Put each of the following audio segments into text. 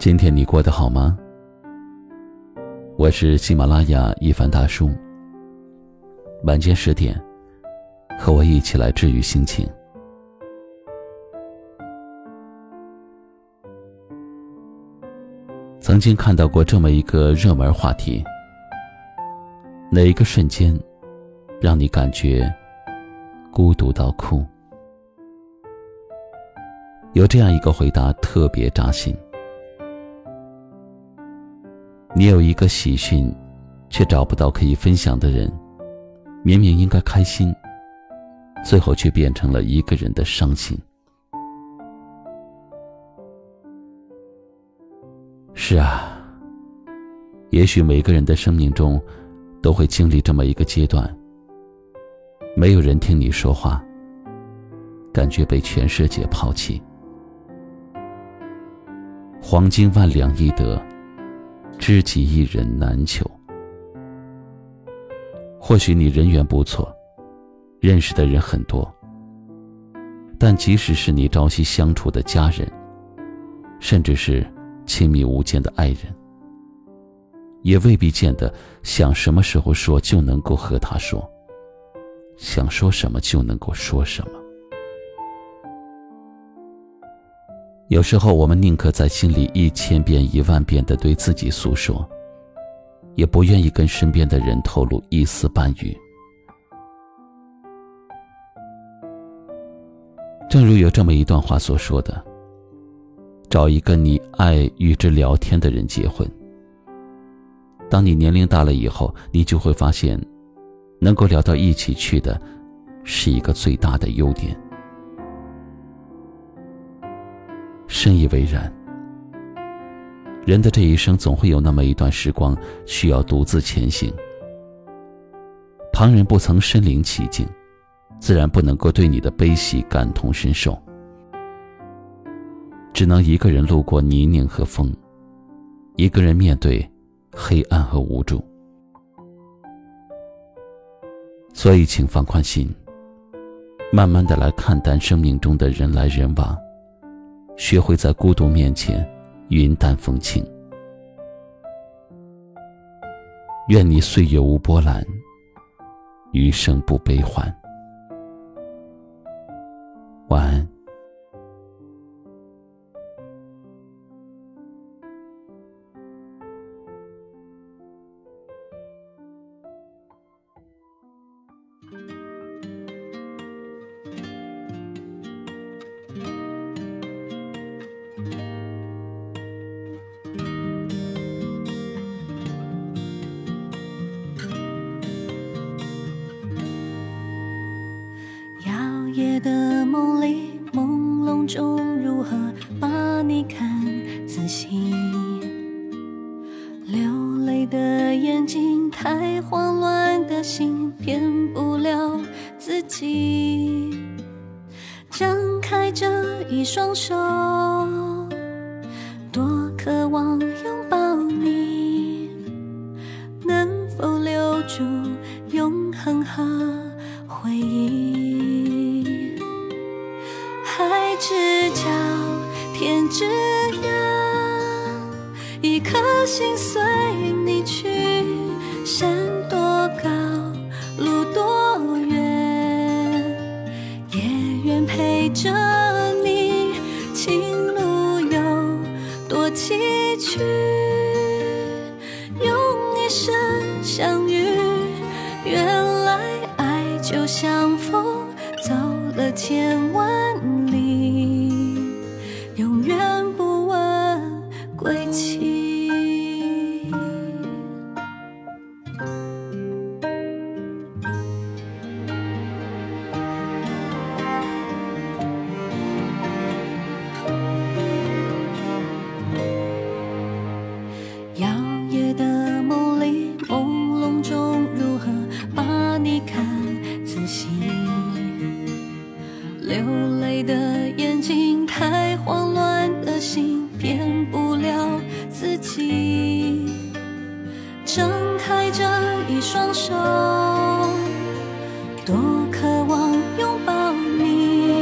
今天你过得好吗？我是喜马拉雅一凡大叔。晚间十点，和我一起来治愈心情。曾经看到过这么一个热门话题：哪一个瞬间让你感觉孤独到哭？有这样一个回答，特别扎心。你有一个喜讯，却找不到可以分享的人，明明应该开心，最后却变成了一个人的伤心。是啊，也许每个人的生命中，都会经历这么一个阶段，没有人听你说话，感觉被全世界抛弃，黄金万两易得。知己一人难求。或许你人缘不错，认识的人很多，但即使是你朝夕相处的家人，甚至是亲密无间的爱人，也未必见得想什么时候说就能够和他说，想说什么就能够说什么。有时候，我们宁可在心里一千遍、一万遍的对自己诉说，也不愿意跟身边的人透露一丝半语。正如有这么一段话所说的：“找一个你爱与之聊天的人结婚。当你年龄大了以后，你就会发现，能够聊到一起去的，是一个最大的优点。”深以为然。人的这一生总会有那么一段时光需要独自前行，旁人不曾身临其境，自然不能够对你的悲喜感同身受，只能一个人路过泥泞和风，一个人面对黑暗和无助。所以，请放宽心，慢慢的来看淡生命中的人来人往。学会在孤独面前云淡风轻。愿你岁月无波澜，余生不悲欢。晚安。这一双手，多渴望拥抱你，能否留住永恒和回忆？海之角天之涯，一颗心随就像风，走了千万。流泪的眼睛太慌乱的心骗不了自己。张开这一双手多渴望拥抱你。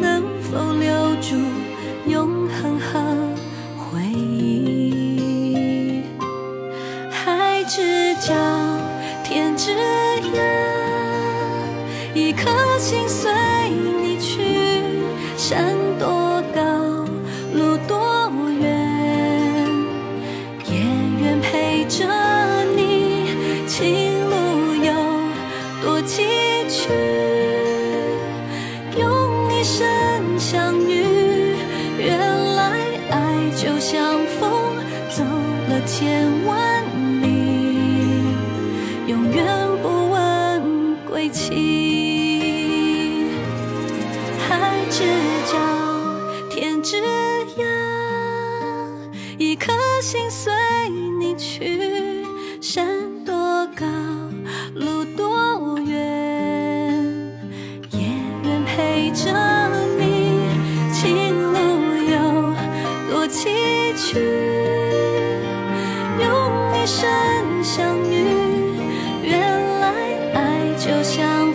能否留住永恒和回忆？海之角天之心随你去，山多高，路多远，也愿陪着你，情路有多崎岖，用一生相遇，原来爱就像风，走了千万里，永远不问归期。赤脚天之涯一颗心随你去山多高路多远也愿陪着你情路有多崎岖用一生相遇原来爱就像